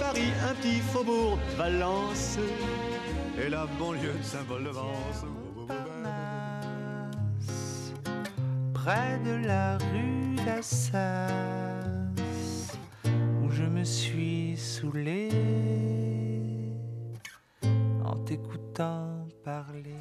Paris un petit faubourg de Valence et la banlieue de Saint-Paul-de-Vence. Près de la rue d'Assas, où je me suis saoulé en t'écoutant parler.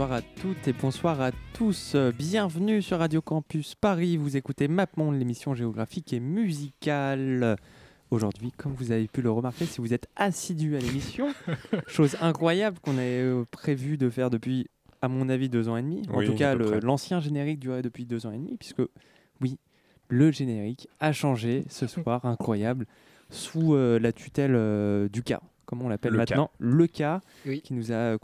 Bonsoir à toutes et bonsoir à tous. Bienvenue sur Radio Campus Paris. Vous écoutez MapMonde, l'émission géographique et musicale. Aujourd'hui, comme vous avez pu le remarquer, si vous êtes assidu à l'émission, chose incroyable qu'on avait euh, prévu de faire depuis, à mon avis, deux ans et demi. En Oui, tout cas, l'ancien générique durait depuis deux ans et demi, puisque, oui, le générique a changé ce soir, incroyable, sous euh, la tutelle euh, du cas, comme on l'appelle Le maintenant, le cas, Oui. qui nous a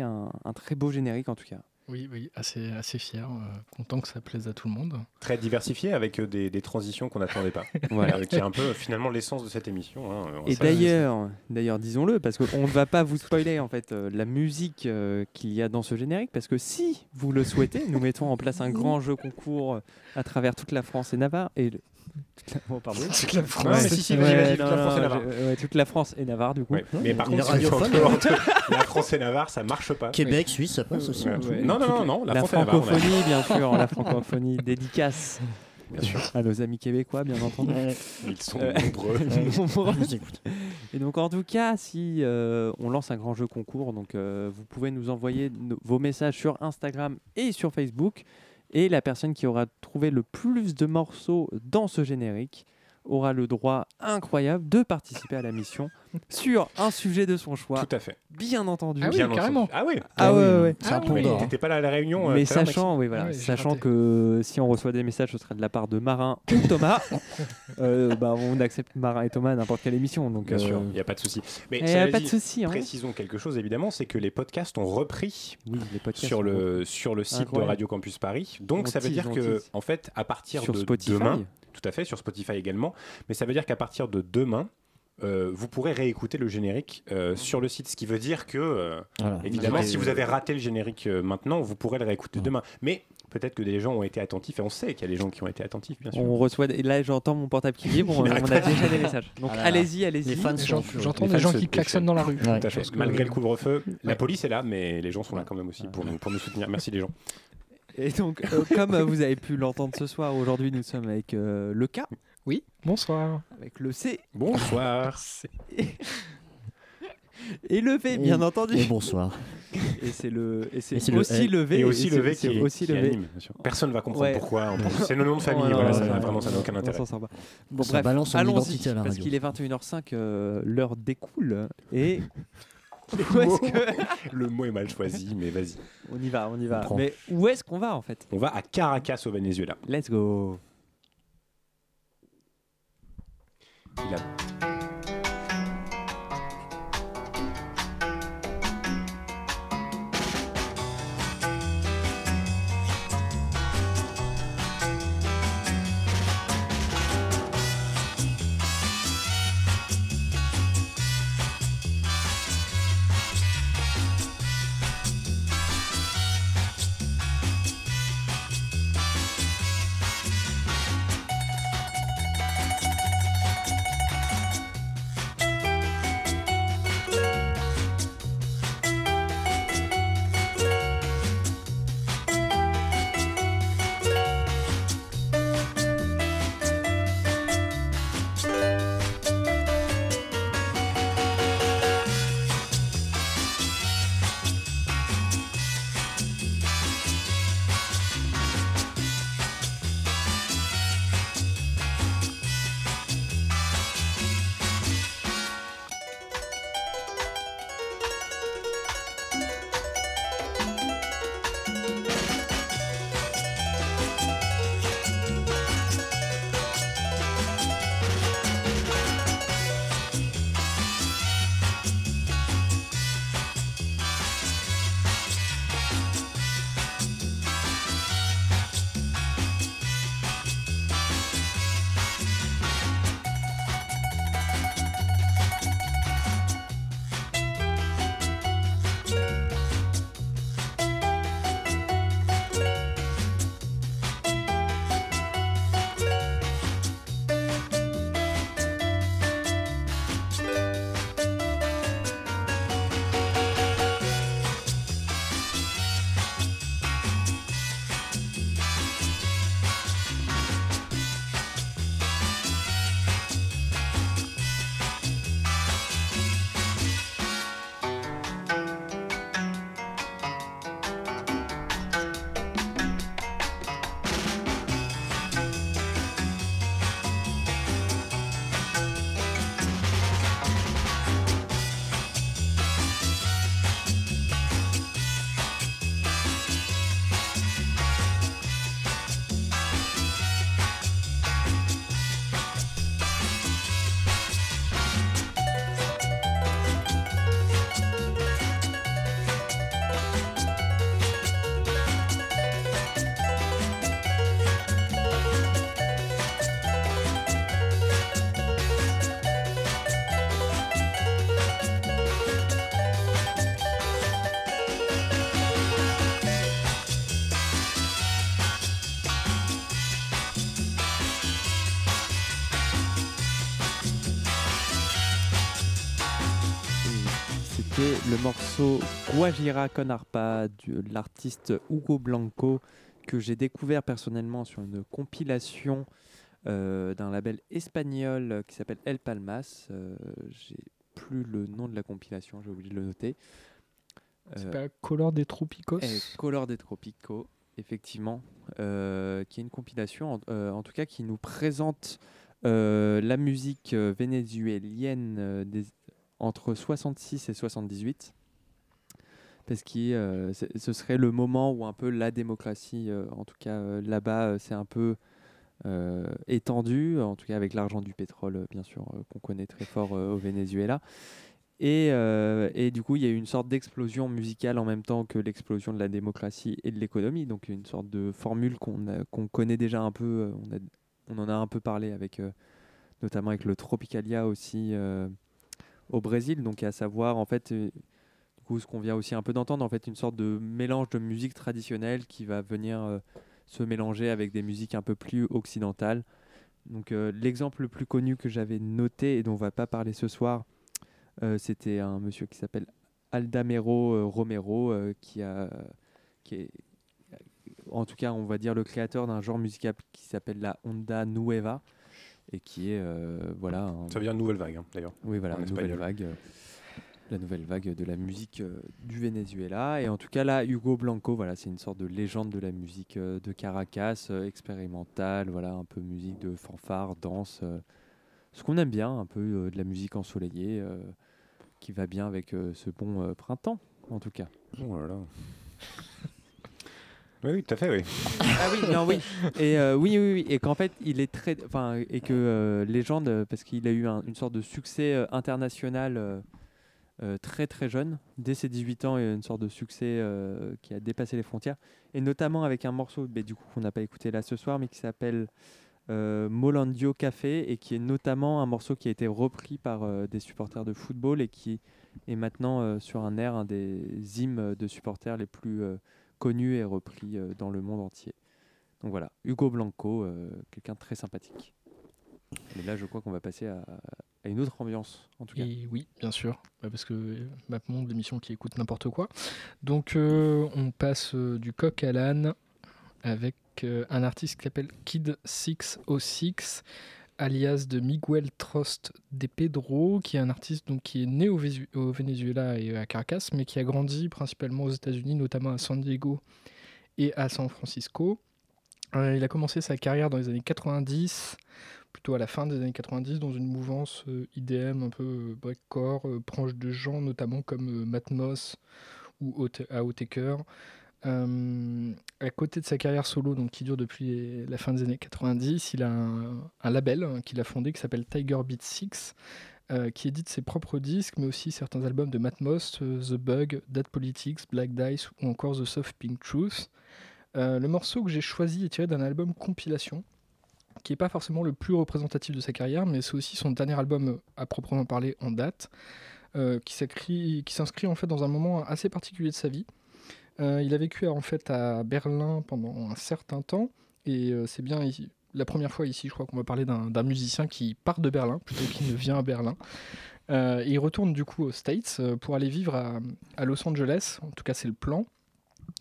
un, un très beau générique en tout cas. Oui, oui, assez, assez fier, euh, content que ça plaise à tout le monde. Très diversifié avec euh, des, des transitions qu'on n'attendait pas. Voilà. Euh, qui est un peu finalement l'essence de cette émission. hein. On Et d'ailleurs, d'ailleurs, disons-le, parce qu'on ne va pas vous spoiler en fait euh, la musique euh, qu'il y a dans ce générique, parce que si vous le souhaitez, nous mettons en place un grand jeu concours à travers toute la France et Navarre et. oh, pardon. Toute la France. Non, mais si, si, vas-y, Ouais, vas-y, toute non, la France et Navarre. je- ouais, toute la France et Navarre du coup. Ouais. Mais par il contre, si la France et Navarre, ça marche pas. Québec, Suisse, ça passe aussi. Ouais. tout. Ouais. Non, non, non, non, la, La, France et Navarre. on a- francophonie, bien sûr, la francophonie dédicace Bien sûr. à nos amis québécois, bien entendu. Ils sont Euh, nombreux. Nombreux. Et donc en tout cas, si euh, on lance un grand jeu concours, donc euh, vous pouvez nous envoyer no- vos messages sur Instagram et sur Facebook. Et la personne qui aura trouvé le plus de morceaux dans ce générique aura le droit incroyable de participer à la mission sur un sujet de son choix, Tout à fait. bien entendu. Ah oui, Bien carrément. Ah oui. Ah ouais, ouais. C'est un Ah pont oui. T'étais pas là à la réunion. euh, Mais sachant, oui, voilà, Ah oui, sachant que si on reçoit des messages, ce serait de la part de Marin ou Thomas. euh, bah, on accepte Marin et Thomas à n'importe quelle émission. Donc, Bien sûr, euh, il n'y a pas de souci. Mais eh, cela pas de souci. Hein. précisons quelque chose évidemment, c'est que les podcasts ont repris Oui, les podcasts sur le sur le site Incroyable. de Radio Campus Paris. Donc On ça veut dire que en fait à partir sur de Spotify. demain, tout à fait sur Spotify également, mais ça veut dire qu'à partir de demain euh, vous pourrez réécouter le générique euh, sur le site, ce qui veut dire que, euh, Voilà. évidemment, si vous avez raté le générique euh, maintenant, vous pourrez le réécouter Ouais. demain. Mais peut-être que des gens ont été attentifs, et on sait qu'il y a des gens qui ont été attentifs, bien sûr. On reçoit. Et là, j'entends mon portable qui vibre. on, on a déjà des messages. Donc Ah allez-y, allez-y. J'entends des gens qui klaxonnent dans la rue. Ouais. Tout à fait. Parce que- Malgré le couvre-feu, la police est là, mais les gens sont là quand même aussi pour nous, pour nous soutenir. Merci les gens. Et donc, euh, comme euh, vous avez pu l'entendre ce soir, aujourd'hui, nous sommes avec euh, le K, Oui, bonsoir. avec le C Bonsoir. et le V, bien Et- entendu. Et bonsoir. Et c'est le, et c'est Et c'est le aussi L. le V. Et aussi c'est- le V c'est qui, aussi qui le V. anime. bien sûr. Personne ne va comprendre Ouais. pourquoi. C'est le nom de famille. Oh, voilà, ça vraiment ça n'a aucun on intérêt. s'en sort pas. Bon, Ça bref, balance son allons-y, identité à la parce radio. qu'il est 21h05, euh, l'heure découle. Et où est-ce que... Le mot est mal choisi, mais vas-y. On y va, on y va. On. Mais où est-ce qu'on va en fait? On va à Caracas au Venezuela. Let's go. Il a- le morceau Guajira con Arpa de l'artiste Hugo Blanco que j'ai découvert personnellement sur une compilation euh, d'un label espagnol qui s'appelle El Palmas. Euh, j'ai plus le nom de la compilation, j'ai oublié de le noter. C'est Euh, pas Color des Tropicos et Color des Tropico, effectivement, qui est une compilation, en, en tout cas, qui nous présente la musique vénézuélienne des- entre 66 et 78. Parce que euh, ce serait le moment où un peu la démocratie, euh, en tout cas euh, là-bas, c'est un peu euh, étendu, en tout cas avec l'argent du pétrole, bien sûr, qu'on connaît très fort au Venezuela. Et, et du coup, il y a eu une sorte d'explosion musicale en même temps que l'explosion de la démocratie et de l'économie. Donc, une sorte de formule qu'on qu'on connaît déjà un peu. On, a, on en a un peu parlé avec, notamment avec le Tropicalia aussi au Brésil. Donc, à savoir, en fait, euh, du coup, ce qu'on vient aussi un peu d'entendre, en fait, une sorte de mélange de musique traditionnelle qui va venir euh, se mélanger avec des musiques un peu plus occidentales. Donc, euh, l'exemple le plus connu que j'avais noté et dont on va pas parler ce soir, c'était un monsieur qui s'appelle Aldamero Romero, qui, a, qui est, en tout cas, on va dire le créateur d'un genre musical qui s'appelle la Onda Nueva, et qui est, euh, voilà, un- Ça veut dire nouvelle vague, hein, d'ailleurs. oui, voilà, la nouvelle vague, euh, la nouvelle vague de la musique euh, du Venezuela. Et en tout cas, là, Hugo Blanco, voilà, c'est une sorte de légende de la musique de Caracas, expérimentale, voilà, un peu musique de fanfare, danse, ce qu'on aime bien, un peu de la musique ensoleillée, qui va bien avec ce bon printemps, en tout cas. Oh là là. Oui, tout à fait, oui. Ah oui, non, oui. Et euh, oui, oui, oui. Et qu'en fait, il est très. Enfin, et que euh, Légende, parce qu'il a eu un- une sorte de succès euh, international euh, très, très jeune. Dès ses 18 ans, il a une sorte de succès qui a dépassé les frontières. Et notamment avec un morceau, du coup, qu'on n'a pas écouté là ce soir, mais qui s'appelle Molandio Café et qui est notamment un morceau qui a été repris par des supporters de football et qui est maintenant sur un air, un des hymnes de supporters les plus connus et repris euh, dans le monde entier. Donc voilà, Hugo Blanco, euh, quelqu'un très sympathique. Mais là, je crois qu'on va passer à, une autre ambiance, en tout cas. Oui, bien sûr, bah, parce que MapMonde, l'émission qui écoute n'importe quoi. Donc, euh, on passe du coq à l'âne avec un artiste qui s'appelle Kid606, alias de Miguel Trost de Pedro, qui est un artiste donc, qui est né au, Venezuela et à Caracas, mais qui a grandi principalement aux États-Unis, notamment à San Diego et à San Francisco. Euh, il a commencé sa carrière dans les années 90, plutôt à la fin des années 90, dans une mouvance euh, IDM un peu euh, breakcore, euh, proche de gens notamment comme euh, Matmos ou Aoteker. Euh, à côté de sa carrière solo, donc qui dure depuis la fin des années 90, il a un, label hein, qu'il a fondé qui s'appelle Tiger Beat 6, euh, qui édite ses propres disques, mais aussi certains albums de euh, The Bug, Dead Politics, Black Dice ou encore The Soft Pink Truth. Euh, le morceau que j'ai choisi est tiré d'un album compilation, qui n'est pas forcément le plus représentatif de sa carrière, mais c'est aussi son dernier album à proprement parler en date, qui s'inscrit en fait dans un moment assez particulier de sa vie. Euh, il a vécu en fait à Berlin pendant un certain temps, et euh, c'est bien la première fois ici, je crois qu'on va parler d'un musicien qui part de Berlin plutôt qu'il ne vient à Berlin. Euh, il retourne du coup aux States pour aller vivre à, Los Angeles, en tout cas c'est le plan.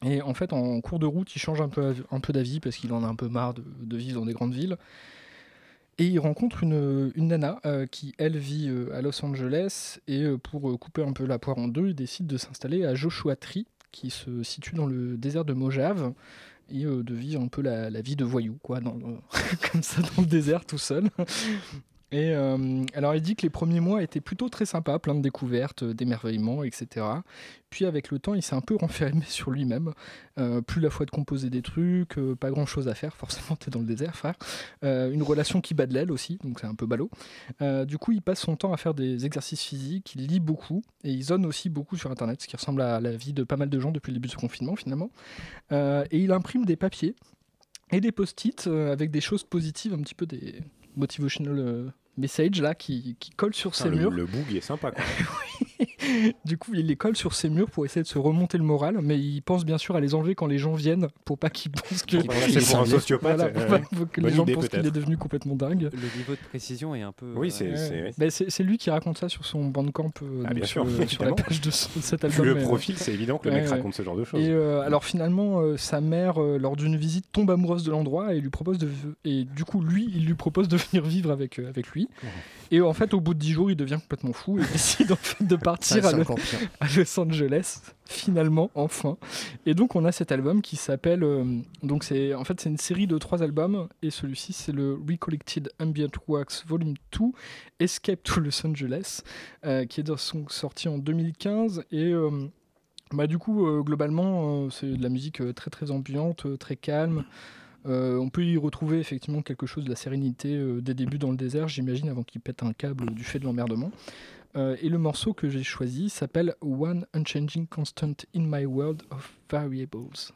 Et en fait, en cours de route, il change un peu, un peu d'avis parce qu'il en a un peu marre de, vivre dans des grandes villes. Et il rencontre une, une nana qui, elle, vit à Los Angeles. Et pour couper un peu la poire en deux, il décide de s'installer à Joshua Tree, qui se situe dans le désert de Mojave. Et euh, de vivre un peu la, vie de voyou, quoi, comme ça, dans le désert tout seul. Et euh, alors, il dit que les premiers mois étaient plutôt très sympas, plein de découvertes, euh, d'émerveillements, etc. Puis, avec le temps, il s'est un peu renfermé sur lui-même. Euh, plus la foi de composer des trucs, pas grand chose à faire, forcément, t'es dans le désert, frère. Une relation qui bat de l'aile aussi, donc c'est un peu ballot. Du coup, il passe son temps à faire des exercices physiques, il lit beaucoup et il zone aussi beaucoup sur internet, ce qui ressemble à la vie de pas mal de gens depuis le début de ce confinement finalement. Et il imprime des papiers et des post-it avec des choses positives, un petit peu des motivational messages là qui, qui collent sur Putain, ses le, murs. le boug il est sympa. Quoi. du coup, il les colle sur ses murs pour essayer de se remonter le moral, mais il pense bien sûr à les enlever quand les gens viennent pour pas qu'ils pensent que. Passer pour un sociopathe, Voilà, pour euh, pas que les gens idée, pensent qu'il est devenu complètement dingue. Le niveau de précision est un peu. Oui, euh, c'est- Ouais. Bah, c'est lui qui raconte ça sur son bandcamp euh, Ah, bien sur, sûr, le- sur la page de son- cet Vu album. le mais, euh, profil, c'est évident que le mec raconte ce genre de choses. Et euh, alors finalement, euh, sa mère, euh, lors d'une visite, tombe amoureuse de l'endroit et lui propose de et du coup lui, il lui propose de venir vivre avec euh, avec lui. Et en fait, au bout de 10 jours, il devient complètement fou et décide en fait de partir À, à Los Angeles finalement, enfin. Et donc on a cet album qui s'appelle euh, donc c'est en fait c'est une série de trois albums et celui-ci c'est le Recollected Ambient Works Volume 2 Escape to Los Angeles euh, qui est sorti en 2015 et euh, bah, du coup, euh, globalement, euh, c'est de la musique euh, très très ambiante, très calme. On peut y retrouver effectivement quelque chose de la sérénité des débuts dans le désert, j'imagine, avant qu'il pète un câble du fait de l'emmerdement. Euh, et le morceau que j'ai choisi s'appelle One Unchanging Constant in My World of Variables.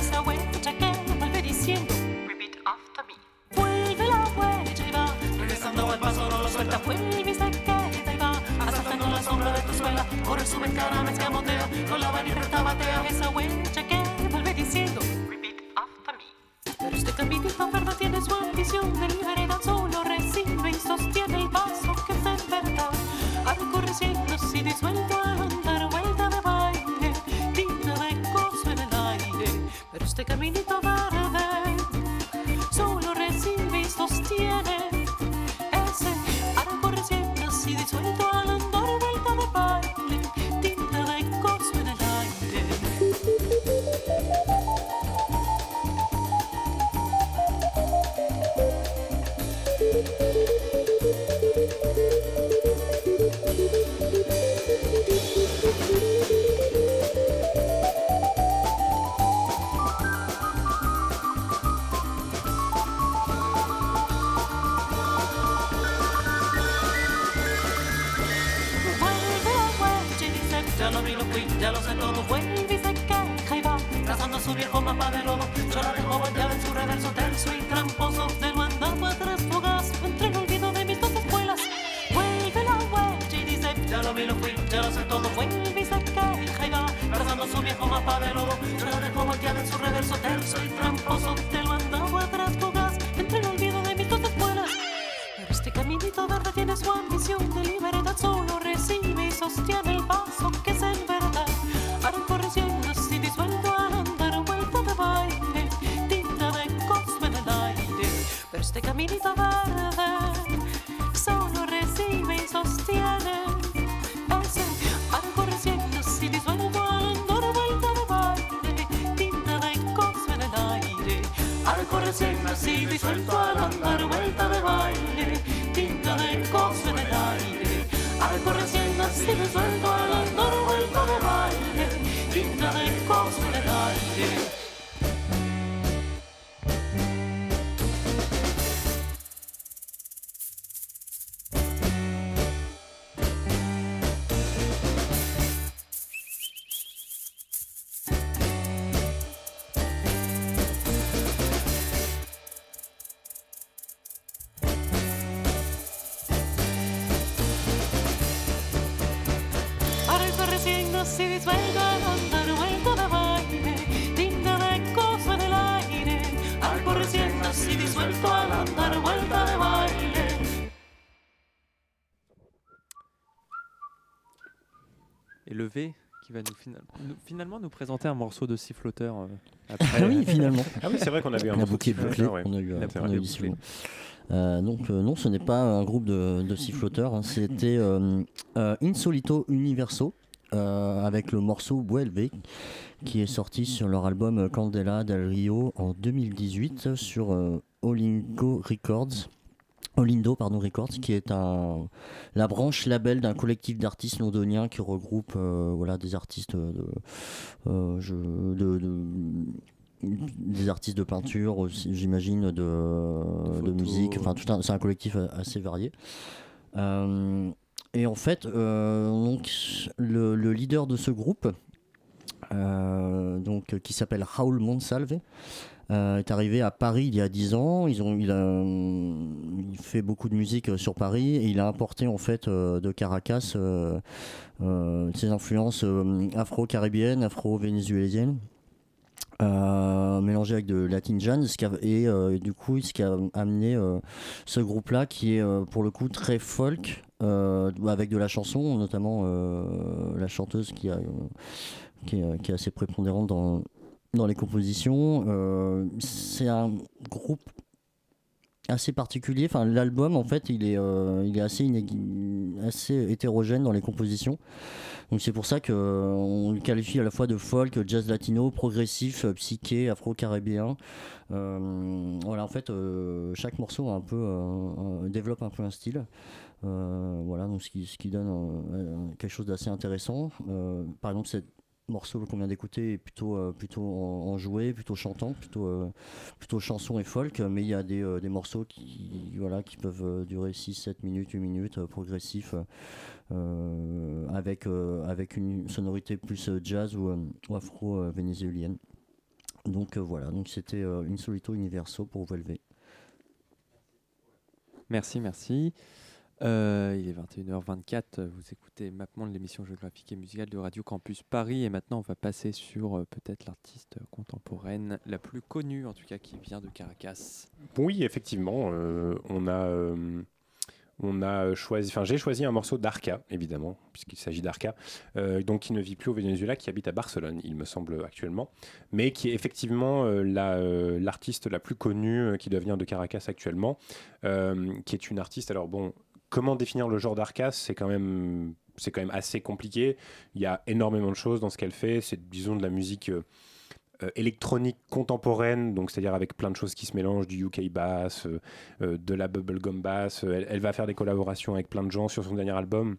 So the way. Este caminito Disuelto vuelta de baile. Et le V qui va nous, final- nous- finalement nous présenter un morceau de siffloteur euh, après. Ah oui, finalement. Ah oui, c'est vrai qu'on avait un On a morceau de bouclé, siffloteur, ouais. on a eu, La euh, on a eu. Euh, donc euh, non, ce n'est pas un groupe de, de siffloteurs, hein, c'était euh, euh, Insolito Universo euh, avec le morceau Vuelve qui est sorti sur leur album Candela del Rio en 2018 sur euh, Olingo Records. Olindo pardon, Records, qui est un, la branche label d'un collectif d'artistes londoniens qui regroupe euh, voilà, des artistes de, euh, je- de- de- des artistes de peinture, j'imagine, de, de, musique. Enfin, c'est un collectif assez varié. Euh, et en fait, euh, donc, le, le leader de ce groupe, euh, donc, qui s'appelle Raoul Monsalve, euh, est arrivé à Paris il y a 10 ans. Ils ont, il, a, il fait beaucoup de musique sur Paris et il a importé en fait de Caracas ses influences afro-caribéennes, afro-vénézuéliennes. Euh, mélangé avec de latin jazz et euh, du coup ce qui a amené ce groupe là qui est pour le coup très folk euh, avec de la chanson notamment euh, la chanteuse euh, qui, est, assez prépondérante dans, dans les compositions c'est un groupe assez particulier enfin l'album en fait il est, il est assez, assez hétérogène dans les compositions donc c'est pour ça qu'on le qualifie à la fois de folk, jazz latino, progressif, psyché, afro-caribéen. Voilà, en fait, chaque morceau développe un peu un style. Euh, voilà, donc ce qui, donne euh, euh, quelque chose d'assez intéressant. Par exemple, cette morceau qu'on vient d'écouter est plutôt, euh, plutôt en, en plutôt chantant, plutôt, plutôt chanson et folk, mais il y a des, des morceaux qui, voilà, qui peuvent durer 6, 7 minutes, 8 minutes, progressifs, euh, avec, avec une sonorité plus jazz ou, ou afro-vénézuélienne. Donc voilà, donc c'était Insolito Universo pour Volvé. Merci, merci. Euh, il est 21h24, vous écoutez MapMonde, l'émission géographique et musicale de Radio Campus Paris. Et maintenant, on va passer sur euh, peut-être l'artiste contemporaine la plus connue, en tout cas qui vient de Caracas. Oui, effectivement, euh, on a, on a choisi, enfin j'ai choisi un morceau d'Arca, évidemment, puisqu'il s'agit d'Arca, donc qui ne vit plus au Venezuela, qui habite à Barcelone, il me semble actuellement, mais qui est effectivement euh, la, l'artiste la plus connue qui venir de Caracas actuellement, qui est une artiste. Alors bon, comment définir le genre d'Arca C'est quand même c'est quand même assez compliqué. Il y a énormément de choses dans ce qu'elle fait. C'est disons de la musique. euh, euh, électronique contemporaine, donc c'est-à-dire avec plein de choses qui se mélangent, du UK bass, euh, de la bubblegum bass. Elle, va faire des collaborations avec plein de gens sur son dernier album.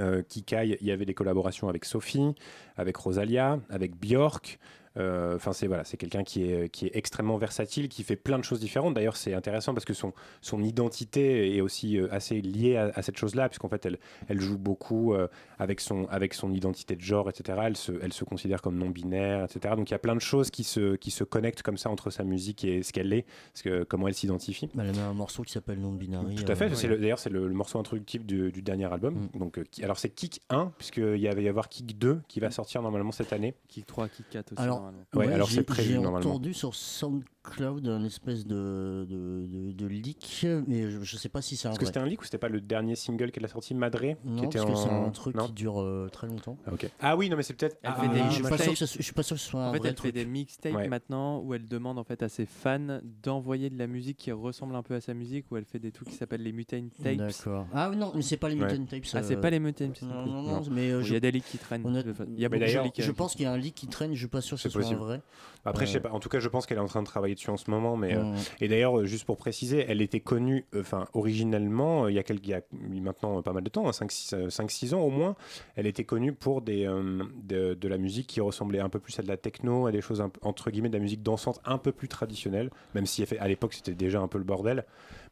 Euh, Kikai, il y avait des collaborations avec Sophie, avec Rosalia, avec Björk. Euh, Enfin, c'est voilà, c'est quelqu'un qui est, qui est extrêmement versatile, qui fait plein de choses différentes. D'ailleurs, c'est intéressant parce que son, son identité est aussi euh, assez liée à, à cette chose-là, puisqu'en fait, elle, elle joue beaucoup euh, avec, son, avec son identité de genre, etc. Elle se, elle se considère comme non-binaire, etc. Donc, il y a plein de choses qui se, qui se connectent comme ça entre sa musique et ce qu'elle est, parce que, comment elle s'identifie. Elle a même un morceau qui s'appelle Non Binary. Tout à fait, euh, d'ailleurs c'est le, le morceau introductif du, du dernier album. Donc, euh, qui- alors c'est Kick 1, puisqu'il y va y avoir Kick 2 qui va sortir normalement cette année. Kick 3, Kick 4 aussi. Alors, normalement. Ouais, alors j'ai- c'est prévu J'ai normalement. entendu sur SoundCloud un espèce de, de, de, de leak, mais je, je sais pas si c'est un Est-ce que c'était un leak ou c'était pas le dernier single qu'elle a sorti, Madré qui Non, était parce que c'est un truc Non qui dure euh, très longtemps. Ah. Ah oui, non mais c'est peut-être. Ah, je, suis pas sûr mixtapes. que ce- je suis pas sûr que ce soit un En fait, vrai elle fait des mixtapes Ouais. maintenant où elle demande en fait à ses fans d'envoyer de la musique qui ressemble un peu à sa musique, où elle fait des trucs qui s'appellent les Mutant Tapes. D'accord. Ah oui, non, mais c'est pas les. Mutant Tapes. Ah, c'est euh, pas les Mutant Tapes. Non, non, non, mais euh, Il y a des leaks qui traînent. Il y a Mais beaucoup de d'ailleurs, leaks. je euh, pense qu'il y a un leak qui traîne, je suis pas sûr que ce un possible. vrai. Après, je sais pas. En tout cas, je pense qu'elle est en train de travailler dessus en ce moment. Mais, euh, Mm. Et d'ailleurs, euh, juste pour préciser, elle était connue, euh, enfin, originellement, il y a, quelques, il y a maintenant pas mal de temps, 5-6 ans au moins, elle était connue pour des, de, de la musique qui ressemblait un peu plus à de la techno, à des choses un entre guillemets de la musique dansante un peu plus traditionnelle, même si à l'époque c'était déjà un peu le bordel.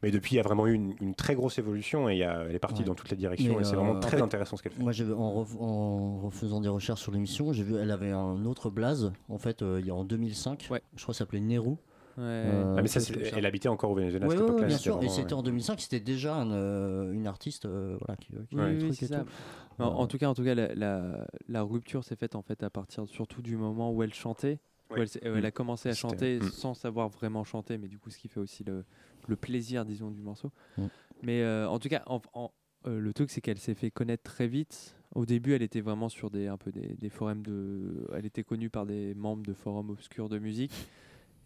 Mais depuis, il y a vraiment eu une, une très grosse évolution et il y a- elle est partie Ouais. dans toutes les directions Mais, et c'est euh, vraiment en très fait, intéressant ce qu'elle fait. Moi, j'ai- en, ref- en refaisant des recherches sur l'émission, j'ai vu elle avait un autre blaze, en fait, euh, il y a en 2005. Ouais. Je crois que ça s'appelait Nehru. ouais. Euh, Ah, mais ça, ça. elle habitait encore au Venezuela cette époque-là. bien c'était sûr. Et vraiment, c'était ouais. en 2005, c'était déjà un, euh, une artiste euh, voilà, qui, qui Oui, et ça. tout. En, en Euh, tout cas, en tout cas, la, la, la rupture s'est faite en fait à partir surtout du moment où elle chantait. où elle, euh, elle a commencé à C'était- chanter Mm. sans savoir vraiment chanter, mais du coup, ce qui fait aussi le, le plaisir, disons, du morceau. Mm. Mais euh, en tout cas, en- en- euh, le truc, c'est qu'elle s'est fait connaître très vite. Au début, elle était vraiment sur des, un peu des, des forums de. Elle était connue par des membres de forums obscurs de musique.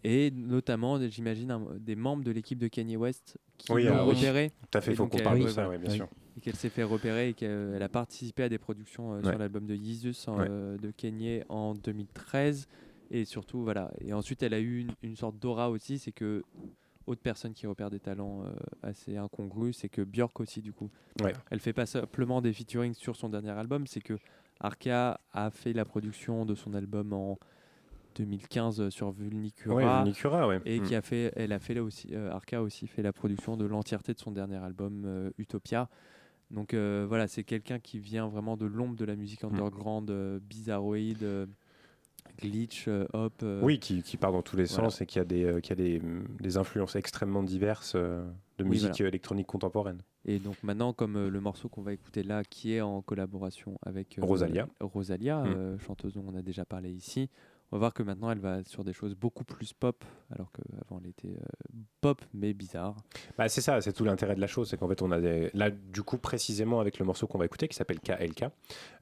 Et notamment, j'imagine, des membres de l'équipe de Kanye West qui Oui, l'ont ah oui. repérée Tout à fait, il faut qu'on parle de oui, ça, oui, bien Oui. sûr. et qu'elle s'est fait repérer et qu'elle a participé à des productions euh, Ouais. sur l'album de Yeezus en, Ouais. euh, de Kanye en 2013 et surtout voilà et ensuite elle a eu une, une sorte d'aura aussi c'est que autre personne qui repère des talents euh, assez incongrus c'est que Björk aussi du coup Ouais. elle fait pas simplement des featuring sur son dernier album c'est que Arca a fait la production de son album en 2015 sur Vulnicura Ouais, Vulnicura, ouais. et Mm. qui a fait, elle a fait là aussi, euh, Arca a aussi fait la production de l'entièreté de son dernier album euh, Utopia. Donc euh, voilà, c'est quelqu'un qui vient vraiment de l'ombre de la musique Mm. underground, euh, bizarroïde, euh, glitch, euh, hop. euh, Oui, qui, qui part dans tous les voilà. sens et qui a des, euh, qui a des, mm, des influences extrêmement diverses euh, de Oui, musique voilà. électronique contemporaine. Et donc maintenant, comme le morceau qu'on va écouter là, qui est en collaboration avec Rosalia. Rosalia, Mm. chanteuse dont on a déjà parlé ici, on va voir que maintenant elle va sur des choses beaucoup plus pop, alors qu'avant elle était euh, pop mais bizarre. Bah, c'est ça, c'est tout l'intérêt de la chose, c'est qu'en fait on a là du coup précisément avec le morceau qu'on va écouter qui s'appelle KLK,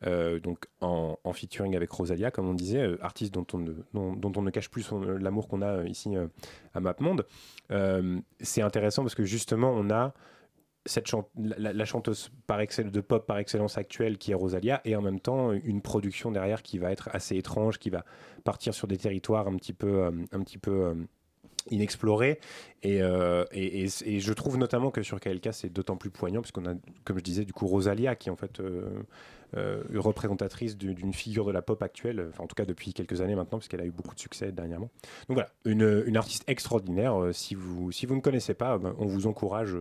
euh, donc en, featuring avec Rosalia comme on disait, euh, artiste dont on ne, dont, dont on ne cache plus l'amour qu'on a ici à MapMonde. C'est intéressant parce que justement on a cette la, chanteuse par de pop par excellence actuelle qui est Rosalia et en même temps une production derrière qui va être assez étrange, qui va partir sur des territoires un petit peu, euh, un petit peu euh, inexploré et, euh, et, et- je trouve notamment que sur KLK c'est d'autant plus poignant puisqu'on a comme je disais du coup Rosalia qui est en fait représentatrice du- d'une figure de la pop actuelle enfin en tout cas depuis quelques années maintenant puisqu'elle a eu beaucoup de succès dernièrement. Donc voilà une, une artiste extraordinaire si vous si vous ne connaissez pas ben, on vous encourage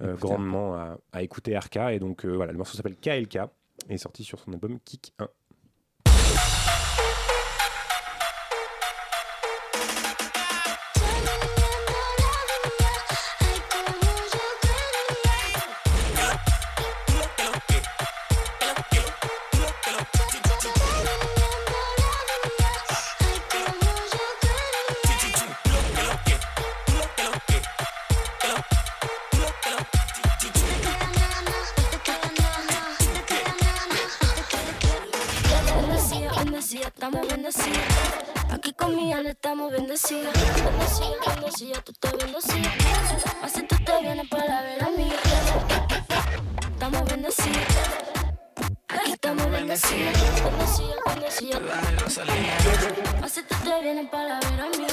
euh, grandement à, à écouter RK et donc euh, voilà le morceau s'appelle KLK et est sorti sur son album Kick 1 Bendecidos. Bendecida, bendecida, tú estás bendecida. Así tú te vienes para ver a mí. Estamos bendecidos. Aquí estamos bendecidos. Bendecida, bendecida. Así tú te vienes para ver a mí.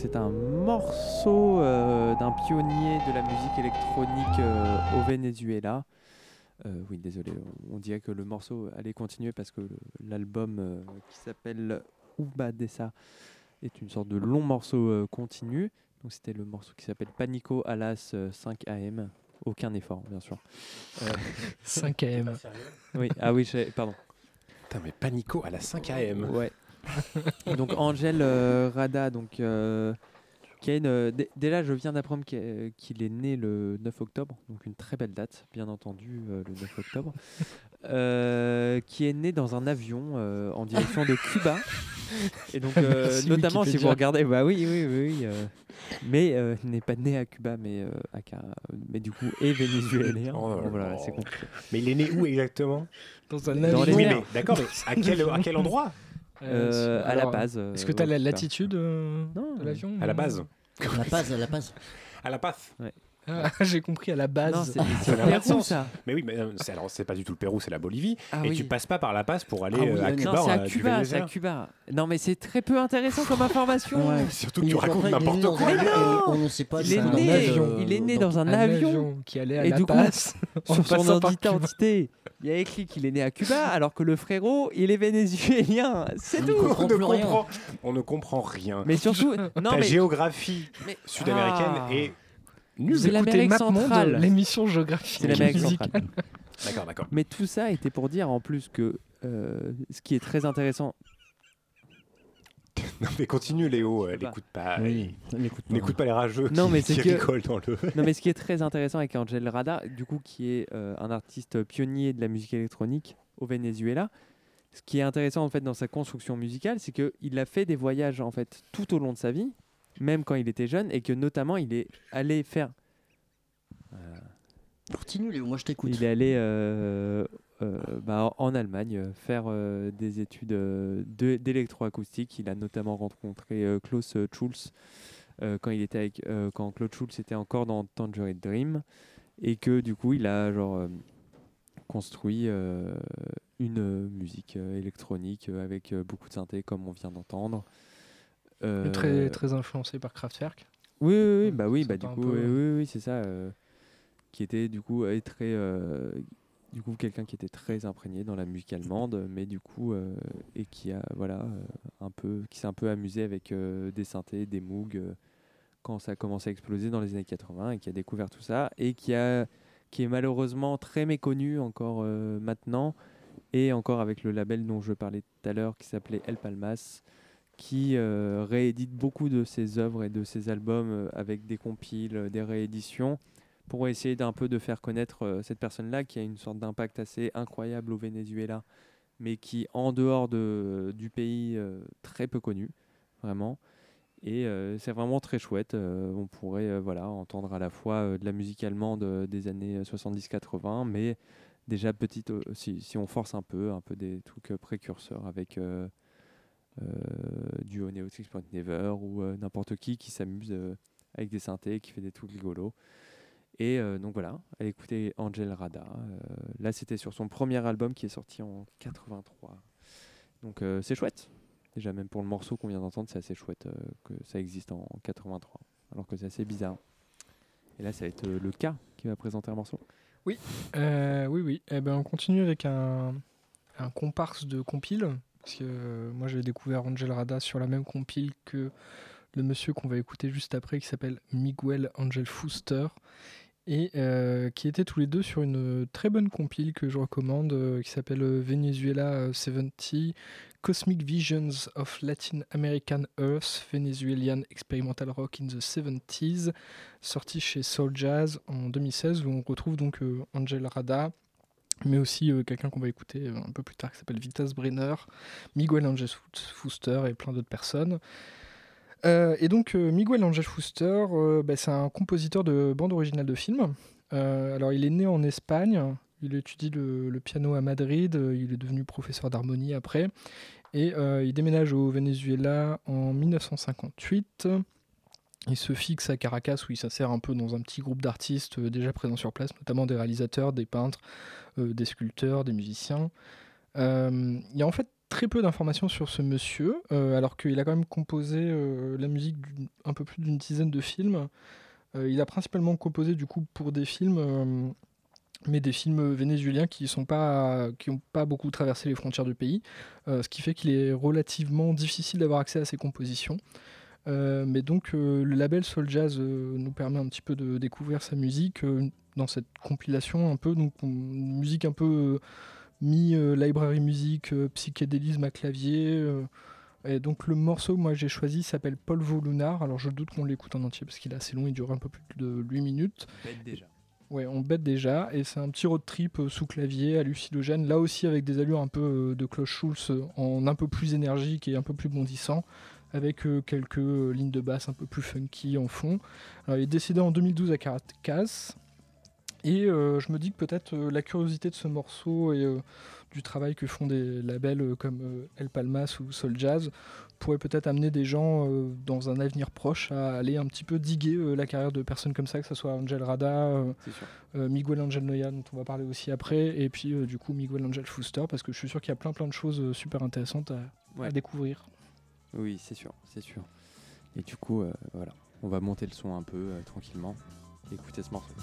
C'est un morceau euh, d'un pionnier de la musique électronique euh, au Venezuela. Euh, oui, désolé, on- dirait que le morceau allait continuer parce que l'album euh, qui s'appelle Uba Dessa est une sorte de long morceau euh, continu. Donc c'était le morceau qui s'appelle Panico Alas euh, 5 AM. Aucun effort, bien sûr. Euh, 5 AM. oui, ah oui, pardon. Putain, mais Panico à la 5 AM. Ouais. donc Angel euh, Rada, donc euh, qui a une, euh, dé- déjà je viens d'apprendre qu'il est- est né le 9 octobre, donc une très belle date, bien entendu euh, le 9 octobre, euh, qui est né dans un avion euh, en direction de Cuba. Et donc euh, notamment si vous regardez, bah oui oui oui, oui, euh, mais euh, il n'est pas né à Cuba, mais euh, à mais du coup est vénézuélien. Oh voilà, c'est compliqué. Mais il est né où exactement? Dans un Dans les Oui, mais d'accord, mais à quel, à quel endroit? Euh, à la base. euh, Est-ce que tu as la Cuba. latitude euh, Non. de l'avion À la base. La base, la base. À la passe. Ah, J'ai compris à la base. C'est de Pérou, ça. Mais oui, mais euh, c'est alors c'est pas du tout le Pérou, c'est la Bolivie. Ah et oui. tu passes pas par la passe pour aller Ah oui, euh, à Cuba. Non, c'est euh, à Cuba, c'est à. Cuba. Non, mais c'est très peu intéressant comme information. Ouais. Surtout que Il tu racontes n'importe quoi. On ne sait pas. Il est né, il est né euh, dans un, avion. qui allait à Et la passe Sur son Cuba. identité, il y a écrit qu'il est né à Cuba, alors que le frérot, il est vénézuélien. C'est On tout. ne comprend On ne comprend, on ne comprend rien. Mais surtout, non mais, géographie mais- sud-américaine Ah. est C'est nulle. Écoutez l'Amérique centrale. l'émission géographique. c'est l'Amérique centrale. D'accord, d'accord. Mais tout ça était pour dire en plus que euh, ce qui est très intéressant, Non, mais continue, Léo. euh, pas. N'écoute pas. Oui, n'écoute pas. N'écoute pas les rageux Non, qui, mais qui que- rigolent dans le. Non, mais ce qui est très intéressant avec Angel Rada, du coup, qui est euh, un artiste pionnier de la musique électronique au Venezuela, ce qui est intéressant en fait dans sa construction musicale, c'est qu'il a fait des voyages en fait tout au long de sa vie, même quand il était jeune, et que notamment il est allé faire, Continue, Léo, moi je t'écoute. il est allé euh, euh, bah, en Allemagne euh, faire euh, des études euh, de- d'électroacoustique. Il a notamment rencontré euh, Klaus euh, Schulz euh, quand il était avec, euh, quand Claude Schulz était encore dans Tangerine Dream et que du coup il a genre euh, construit euh, une euh, musique euh, électronique euh, avec euh, beaucoup de synthé comme on vient d'entendre. Euh, Très, très influencé par Kraftwerk. oui, oui, oui, bah oui, bah du coup, peu, oui, oui, oui, c'est ça. euh, qui était du coup très, euh, du coup quelqu'un qui était très imprégné dans la musique allemande, mais du coup euh, et qui a voilà euh, un peu, qui s'est un peu amusé avec euh, des synthés, des Moog quand ça a commencé à exploser dans les années 80 et qui a découvert tout ça et qui est malheureusement très méconnu encore maintenant et encore avec le label dont je parlais tout à l'heure qui s'appelait El Palmas qui réédite beaucoup de ses œuvres et de ses albums avec des compiles, des rééditions, pour essayer d'un peu de faire connaître euh, cette personne-là qui a une sorte d'impact assez incroyable au Venezuela, mais qui en dehors de, du pays euh, très peu connu, vraiment. Et euh, c'est vraiment très chouette. on pourrait voilà, entendre à la fois de la musique allemande des années 70-80, mais déjà petite, si, on force un peu, un peu des trucs précurseurs avec du Neo Six Point Never ou n'importe qui qui s'amuse avec des synthés, qui fait des trucs rigolos. Et euh, donc voilà, elle écoutait Angel Rada. euh, là, c'était sur son premier album qui est sorti en 83. Donc euh, c'est chouette. Déjà, même pour le morceau qu'on vient d'entendre, c'est assez chouette que ça existe en 83. Alors que c'est assez bizarre. Et là, ça va être le cas qui va présenter un morceau. Euh, oui, oui. Eh ben, on continue avec un, comparse de compile. Parce que moi, j'ai découvert Angel Rada sur la même compile que le monsieur qu'on va écouter juste après, qui s'appelle Miguel Angel Fuster. Et euh, qui étaient tous les deux sur une très bonne compile que je recommande, euh, qui s'appelle euh, Venezuela euh, 70 Cosmic Visions of Latin American Earth, Venezuelan Experimental Rock in the 70s, sorti chez Soul Jazz en 2016, où on retrouve donc euh, Angel Rada, mais aussi euh, quelqu'un qu'on va écouter euh, un peu plus tard qui s'appelle Vitas Brenner, Miguel Angel Fuster et plein d'autres personnes. Euh, et donc euh, Miguel Angel Fuster, euh, bah, c'est un compositeur de bande originale de films. Alors il est né en Espagne, il étudie le, piano à Madrid, il est devenu professeur d'harmonie après, et il déménage au Venezuela en 1958. Il se fixe à Caracas où il s'insère un peu dans un petit groupe d'artistes déjà présents sur place, notamment des réalisateurs, des peintres, des sculpteurs, des musiciens. Il y a en fait très peu d'informations sur ce monsieur, euh, alors qu'il a quand même composé euh, la musique d'un un peu plus d'une dizaine de films. Euh, il a principalement composé du coup pour des films, mais des films vénézuéliens qui n'ont pas, pas beaucoup traversé les frontières du pays, ce qui fait qu'il est relativement difficile d'avoir accès à ses compositions. Mais donc le label Soul Jazz nous permet un petit peu de découvrir sa musique dans cette compilation un peu, donc musique un peu euh, mi-library music, euh, psychédélisme à clavier. euh, et donc le morceau que moi j'ai choisi s'appelle Polvo Lunar. Alors je doute qu'on l'écoute en entier parce qu'il est assez long, il dure un peu plus de 8 minutes. Bête déjà. Ouais, on bête déjà. Et c'est un petit road trip sous clavier, hallucinogène. Là aussi avec des allures un peu de Klaus Schulz en un peu plus énergique et un peu plus bondissant. Avec quelques lignes de basse un peu plus funky en fond. Alors, il est décédé en 2012 à Caracas. Et euh, je me dis que peut-être euh, la curiosité de ce morceau et euh, du travail que font des labels comme El Palmas ou Soul Jazz pourrait peut-être amener des gens dans un avenir proche à aller un petit peu diguer la carrière de personnes comme ça, que ce soit Angel Rada, Miguel Angel Noya, dont on va parler aussi après, et puis du coup Miguel Angel Fuster, parce que je suis sûr qu'il y a plein plein de choses super intéressantes à, découvrir. Oui, c'est sûr, c'est sûr. Et du coup, voilà, on va monter le son un peu tranquillement. Écoutez ce morceau.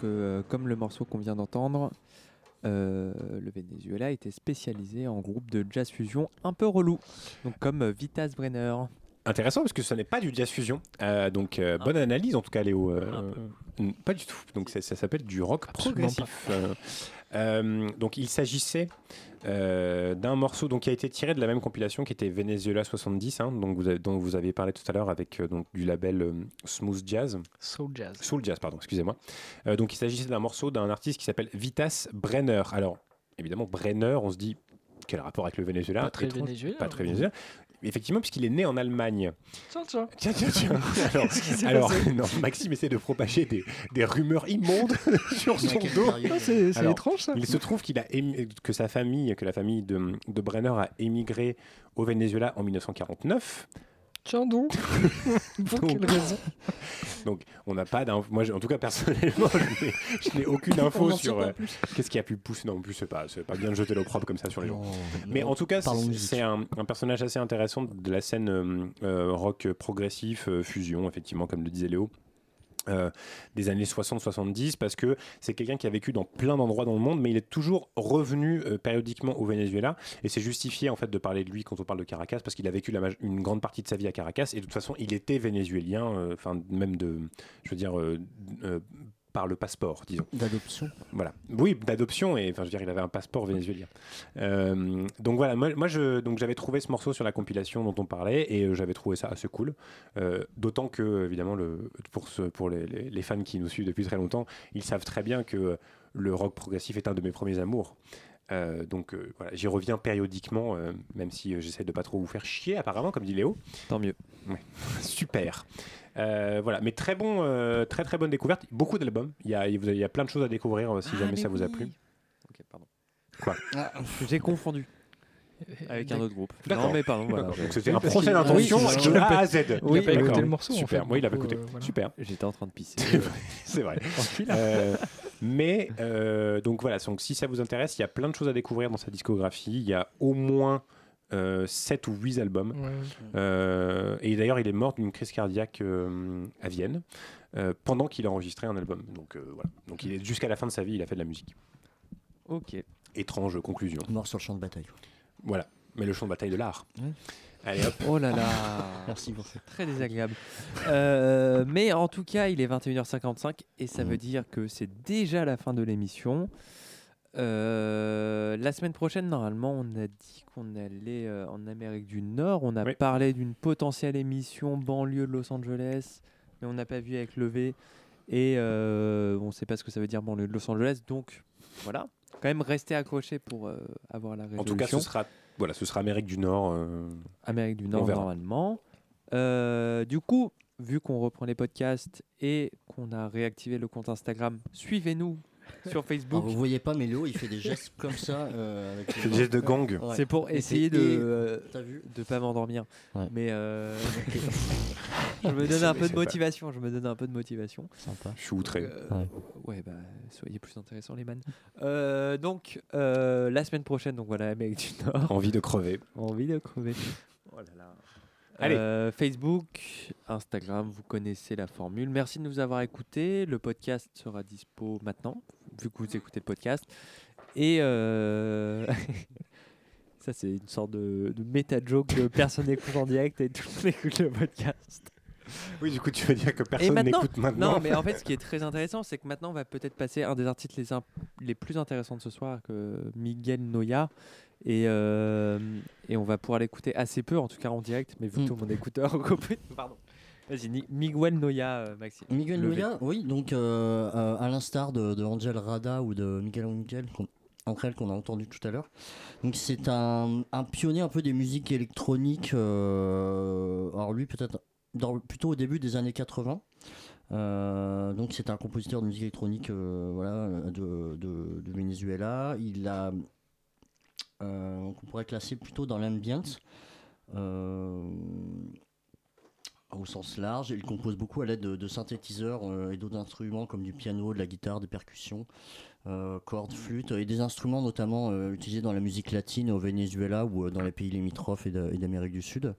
Que euh, comme le morceau qu'on vient d'entendre, euh, le Venezuela était spécialisé en groupe de jazz fusion un peu relou, donc comme euh, Vitas Brenner. Intéressant parce que ce n'est pas du jazz fusion. Euh, donc euh, bonne analyse en tout cas Léo. Euh, mm, pas du tout. Donc ça, ça s'appelle du rock Absolument progressif. Donc il s'agissait euh, d'un morceau donc, qui a été tiré de la même compilation qui était Venezuela 70, hein, donc vous avez- dont vous avez parlé tout à l'heure avec euh, donc, du label euh, Smooth Jazz. Soul Jazz. Soul Jazz, pardon, excusez-moi. Donc il s'agissait d'un morceau d'un artiste qui s'appelle Vitas Brenner. Alors évidemment Brenner, on se dit quel rapport avec le Venezuela? Pas très vénézuélien, Pas très mais- vénézuélien. Effectivement, puisqu'il est né en Allemagne. Tiens, tiens. Tiens, tiens, tiens. Alors, non, Maxime essaie de propager des, des rumeurs immondes sur son dos. Ah, c'est- étrange, ça. Il se trouve qu'il a que sa famille, que la famille de, de Brenner a émigré au Venezuela en 1949. Tiens donc. Pour Donc- quelle raison? Donc, on n'a pas d'infos. Moi, en tout cas, personnellement, je n'ai- aucune info sur euh, qu'est-ce qui a pu pousser. Non, en plus, c'est pas, c'est pas bien de jeter l'opprobre comme ça sur les gens. Mais non, en tout cas, c'est un, un personnage assez intéressant de la scène euh, euh, rock progressif, euh, fusion, effectivement, comme le disait Léo. Euh, des années 60-70 parce que c'est quelqu'un qui a vécu dans plein d'endroits dans le monde mais il est toujours revenu euh, périodiquement au Venezuela. Et c'est justifié en fait de parler de lui quand on parle de Caracas parce qu'il a vécu une grande partie de sa vie à Caracas. Et de toute façon il était vénézuélien euh, enfin même de je veux dire par le passeport, disons. D'adoption. Voilà. Oui, d'adoption et enfin je veux dire il avait un passeport vénézuélien. Euh, donc voilà, moi, moi, je donc j'avais trouvé ce morceau sur la compilation dont on parlait et euh, j'avais trouvé ça assez cool. Euh, D'autant que évidemment le pour ce pour les, les- les fans qui nous suivent depuis très longtemps, ils savent très bien que le rock progressif est un de mes premiers amours. Euh, donc euh, voilà, j'y reviens périodiquement, euh, même si euh, j'essaie de pas trop vous faire chier apparemment, comme dit Léo. Tant mieux. Ouais. Super. Euh, voilà, mais très bon, euh, très très bonne découverte. Beaucoup d'albums. Il y a, il y a plein de choses à découvrir euh, si Ah, jamais mais ça vous a plu. Ok, pardon. Quoi? J'ai confondu avec un autre groupe. Non, mais pardon. Voilà, c'était Oui, un procès d'intention oui, de A a à pas- Z. Oui, Il a pas écouté le morceau, en Super. fait, Oui, il a pas donc, écouté. euh, voilà. Super. J'étais en train de pisser. C'est vrai. Euh, mais euh, donc voilà, donc si ça vous intéresse, il y a plein de choses à découvrir dans sa discographie. Il y a au moins 7 ou 8 albums. Ouais. Euh, et d'ailleurs, il est mort d'une crise cardiaque euh, à Vienne euh, pendant qu'il enregistrait un album. Donc euh, voilà. Donc il est jusqu'à la fin de sa vie, il a fait de la musique. Ok. Étrange conclusion. Mort sur le champ de bataille. Voilà. Mais le champ de bataille de l'art. Ouais. Allez hop. Oh là là. Merci pour ça. Très désagréable. Euh, mais en tout cas, il est 21h55 et ça veut dire que c'est déjà la fin de l'émission. Euh, la semaine prochaine, normalement, on a dit qu'on allait euh, en Amérique du Nord. On a Oui. parlé d'une potentielle émission banlieue de Los Angeles, mais on n'a pas vu avec Levé. Et euh, on ne sait pas ce que ça veut dire banlieue de Los Angeles. Donc voilà, quand même rester accroché pour euh, avoir la En résolution. tout cas, ce sera, voilà, ce sera Amérique du Nord. euh, Amérique du Nord normalement. Euh, du coup, vu qu'on reprend les podcasts et qu'on a réactivé le compte Instagram, suivez-nous sur Facebook. Alors, vous voyez pas, mais Léo, il fait des gestes comme ça. euh, avec fait des gestes de gang. Ouais. C'est pour essayer de et- euh, de pas m'endormir. Ouais. Mais euh, je me donne un peu de motivation. Je me donne un peu de motivation. Sympa. Je suis outré. Euh, Ouais. ouais, bah soyez plus intéressants les man. Euh, donc euh, la semaine prochaine, donc voilà, Amérique du Nord. Envie de crever. Envie de crever. Oh là là. Allez. Euh, Facebook, Instagram, vous connaissez la formule. Merci de nous avoir écoutés. Le podcast sera dispo maintenant, vu que vous écoutez le podcast. Et euh, ça, c'est une sorte de, de méta-joke que personne n'écoute en direct et tout le monde écoute le podcast. Oui, du coup, tu veux dire que personne maintenant, n'écoute maintenant. non, mais en fait, ce qui est très intéressant, c'est que maintenant, on va peut-être passer un des artistes les, imp- les plus intéressants de ce soir, que Miguel Noya. Et, euh, et on va pouvoir l'écouter assez peu, en tout cas en direct, mais vu que Mm. tout le monde écoute en copie- Pardon. Vas-y, Miguel Noya, euh, Maxime. Miguel Levé. Noya, oui, donc euh, à l'instar de, de Angel Rada ou de Miguel Angel, Angel qu'on a entendu tout à l'heure. Donc c'est un, un pionnier un peu des musiques électroniques. euh, alors lui peut-être plutôt au début des années 80. Euh, donc c'est un compositeur de musique électronique euh, voilà, de, de- de Venezuela. Il a, qu'on pourrait classer plutôt dans l'ambient. Au sens large. Il compose beaucoup à l'aide de, synthétiseurs euh, et d'autres instruments comme du piano, de la guitare, des percussions. euh, cordes, flûtes et des instruments notamment euh, utilisés dans la musique latine au Venezuela ou dans les pays limitrophes et d'Amérique du Sud.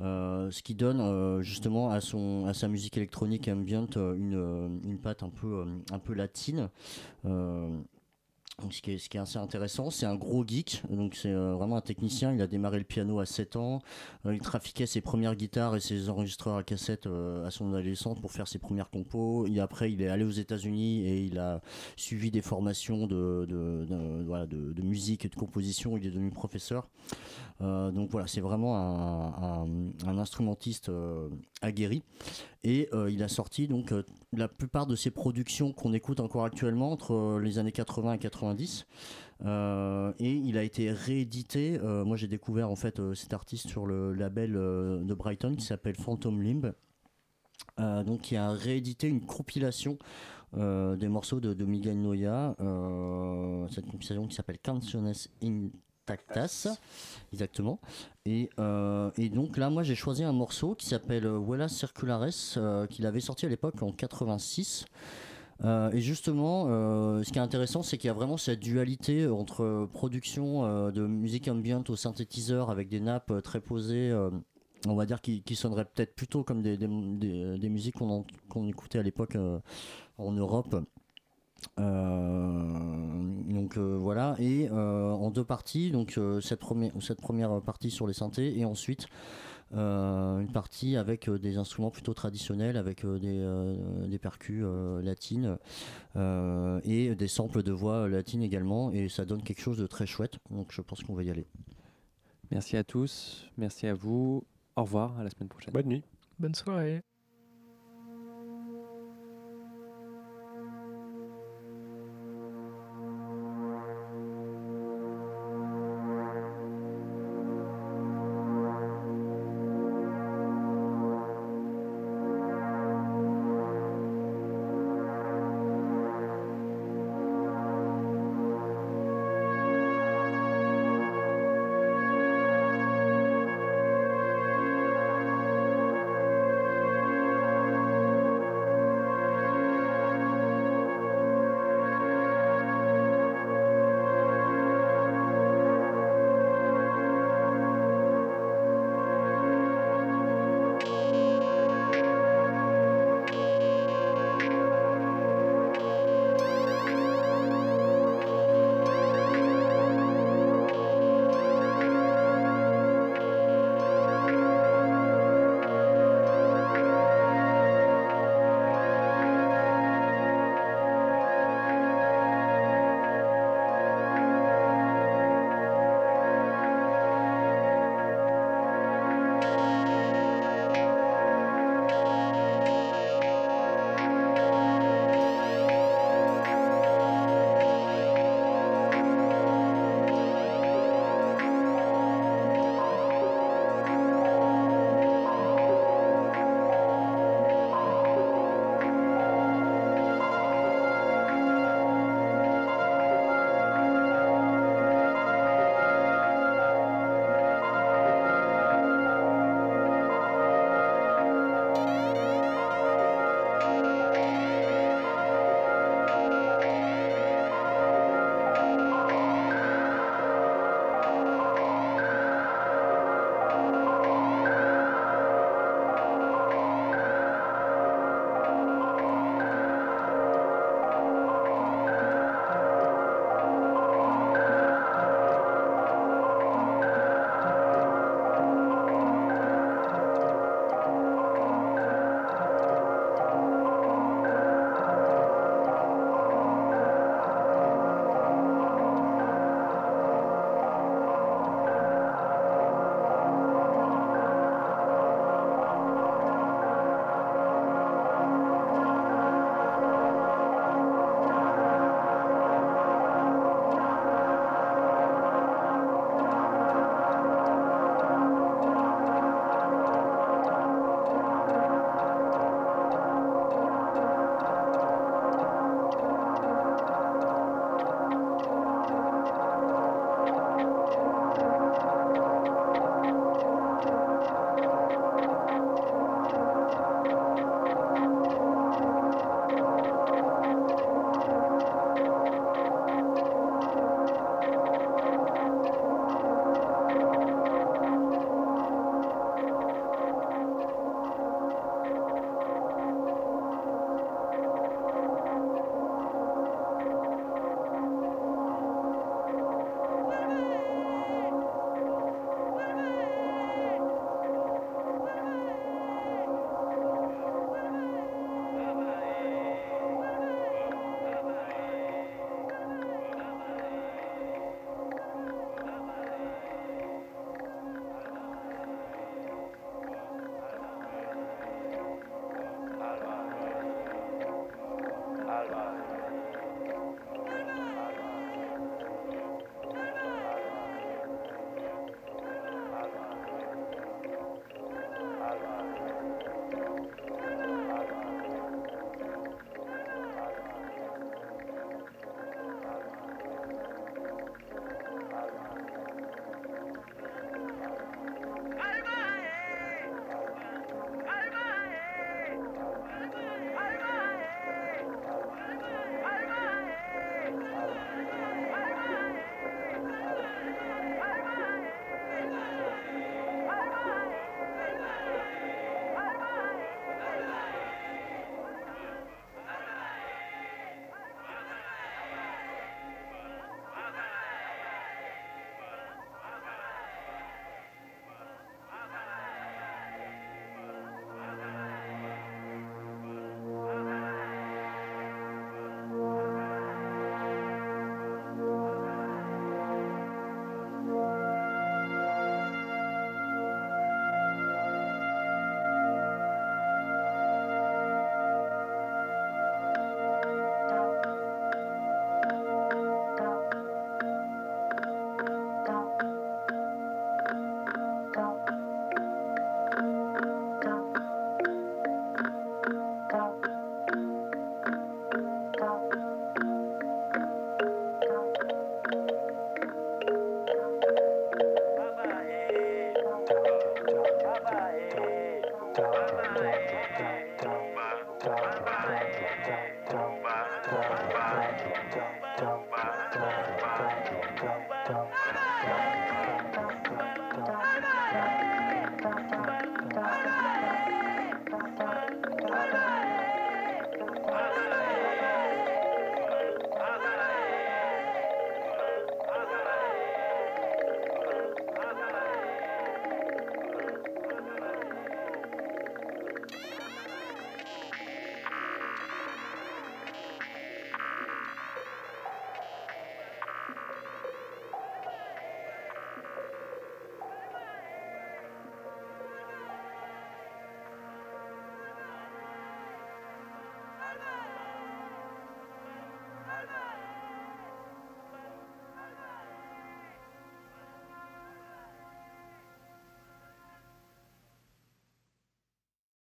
Ce qui donne justement à, son, à sa musique électronique ambient une, une patte un peu, un peu latine. Ce, qui est, ce qui est assez intéressant, c'est un gros geek, donc c'est euh, vraiment un technicien. Il a démarré le piano à 7 ans. Euh, il trafiquait ses premières guitares et ses enregistreurs à cassette euh, à son adolescence pour faire ses premières compos. Et après, il est allé aux États-Unis et il a suivi des formations de, de, voilà, de- musique et de composition. Il est devenu professeur. Donc voilà, c'est vraiment un, un- instrumentiste aguerri. Et il a sorti donc la plupart de ses productions qu'on écoute encore actuellement entre les années 80 et 90. Euh, et il a été réédité. euh, moi, j'ai découvert en fait euh, cet artiste sur le label de Brighton qui s'appelle Phantom Limb. Donc, qui a réédité une compilation des morceaux de, de Miguel Noya. cette compilation qui s'appelle Canciones Intactas. Exactement. Et, et donc là, moi, j'ai choisi un morceau qui s'appelle Vuela Circulares, qu'il avait sorti à l'époque en 86. Euh, et justement, euh, ce qui est intéressant, c'est qu'il y a vraiment cette dualité entre production euh, de musique ambient au synthétiseur avec des nappes euh, très posées, euh, on va dire qui, qui sonneraient peut-être plutôt comme des, des, des- des musiques qu'on écoutait à l'époque euh, en Europe. Euh, donc euh, voilà, et euh, en deux parties, donc euh, cette, première, cette première partie sur les synthés, et ensuite euh, une partie avec euh, des instruments plutôt traditionnels, avec euh, des, euh, des percus euh, latines euh, et des samples de voix latines également, et ça donne quelque chose de très chouette, donc je pense qu'on va y aller. Merci à tous, merci à vous. Au revoir, à la semaine prochaine. Bonne nuit. Bonne soirée.